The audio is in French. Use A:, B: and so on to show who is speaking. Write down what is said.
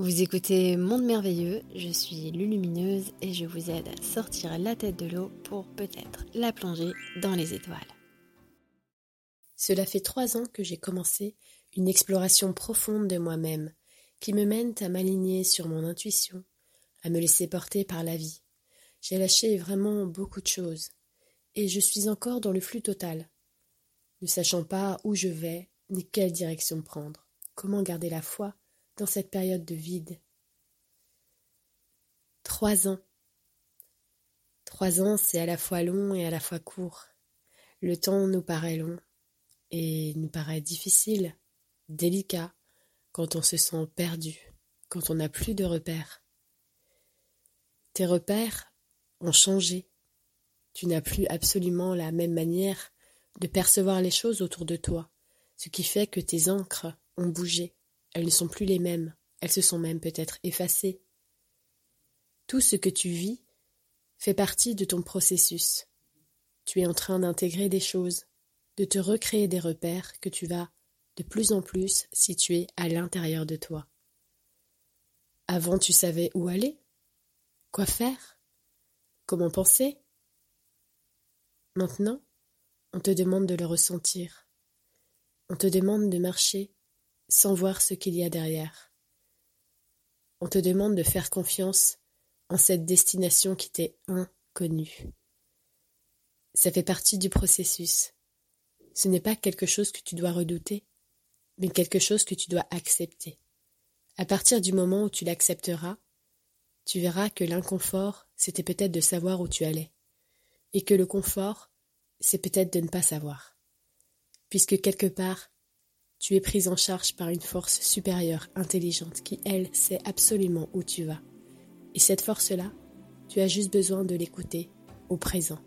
A: Vous écoutez Monde Merveilleux, je suis Lulumineuse et je vous aide à sortir la tête de l'eau pour peut-être la plonger dans les étoiles.
B: Cela fait trois ans que j'ai commencé une exploration profonde de moi-même qui me mène à m'aligner sur mon intuition, à me laisser porter par la vie. J'ai lâché vraiment beaucoup de choses et je suis encore dans le flux total, ne sachant pas où je vais ni quelle direction prendre, comment garder la foi dans cette période de vide. Trois ans. Trois ans, c'est à la fois long et à la fois court. Le temps nous paraît long et nous paraît difficile, délicat, quand on se sent perdu, quand on n'a plus de repères. Tes repères ont changé. Tu n'as plus absolument la même manière de percevoir les choses autour de toi, ce qui fait que tes encres ont bougé. Elles ne sont plus les mêmes, elles se sont même peut-être effacées. Tout ce que tu vis fait partie de ton processus. Tu es en train d'intégrer des choses, de te recréer des repères que tu vas de plus en plus situer à l'intérieur de toi. Avant tu savais où aller, quoi faire, comment penser. Maintenant, on te demande de le ressentir. On te demande de marcher sans voir ce qu'il y a derrière. On te demande de faire confiance en cette destination qui t'est inconnue. Ça fait partie du processus. Ce n'est pas quelque chose que tu dois redouter, mais quelque chose que tu dois accepter. À partir du moment où tu l'accepteras, tu verras que l'inconfort, c'était peut-être de savoir où tu allais, et que le confort, c'est peut-être de ne pas savoir. Puisque quelque part, tu es prise en charge par une force supérieure, intelligente, qui, elle, sait absolument où tu vas. Et cette force-là, tu as juste besoin de l'écouter au présent.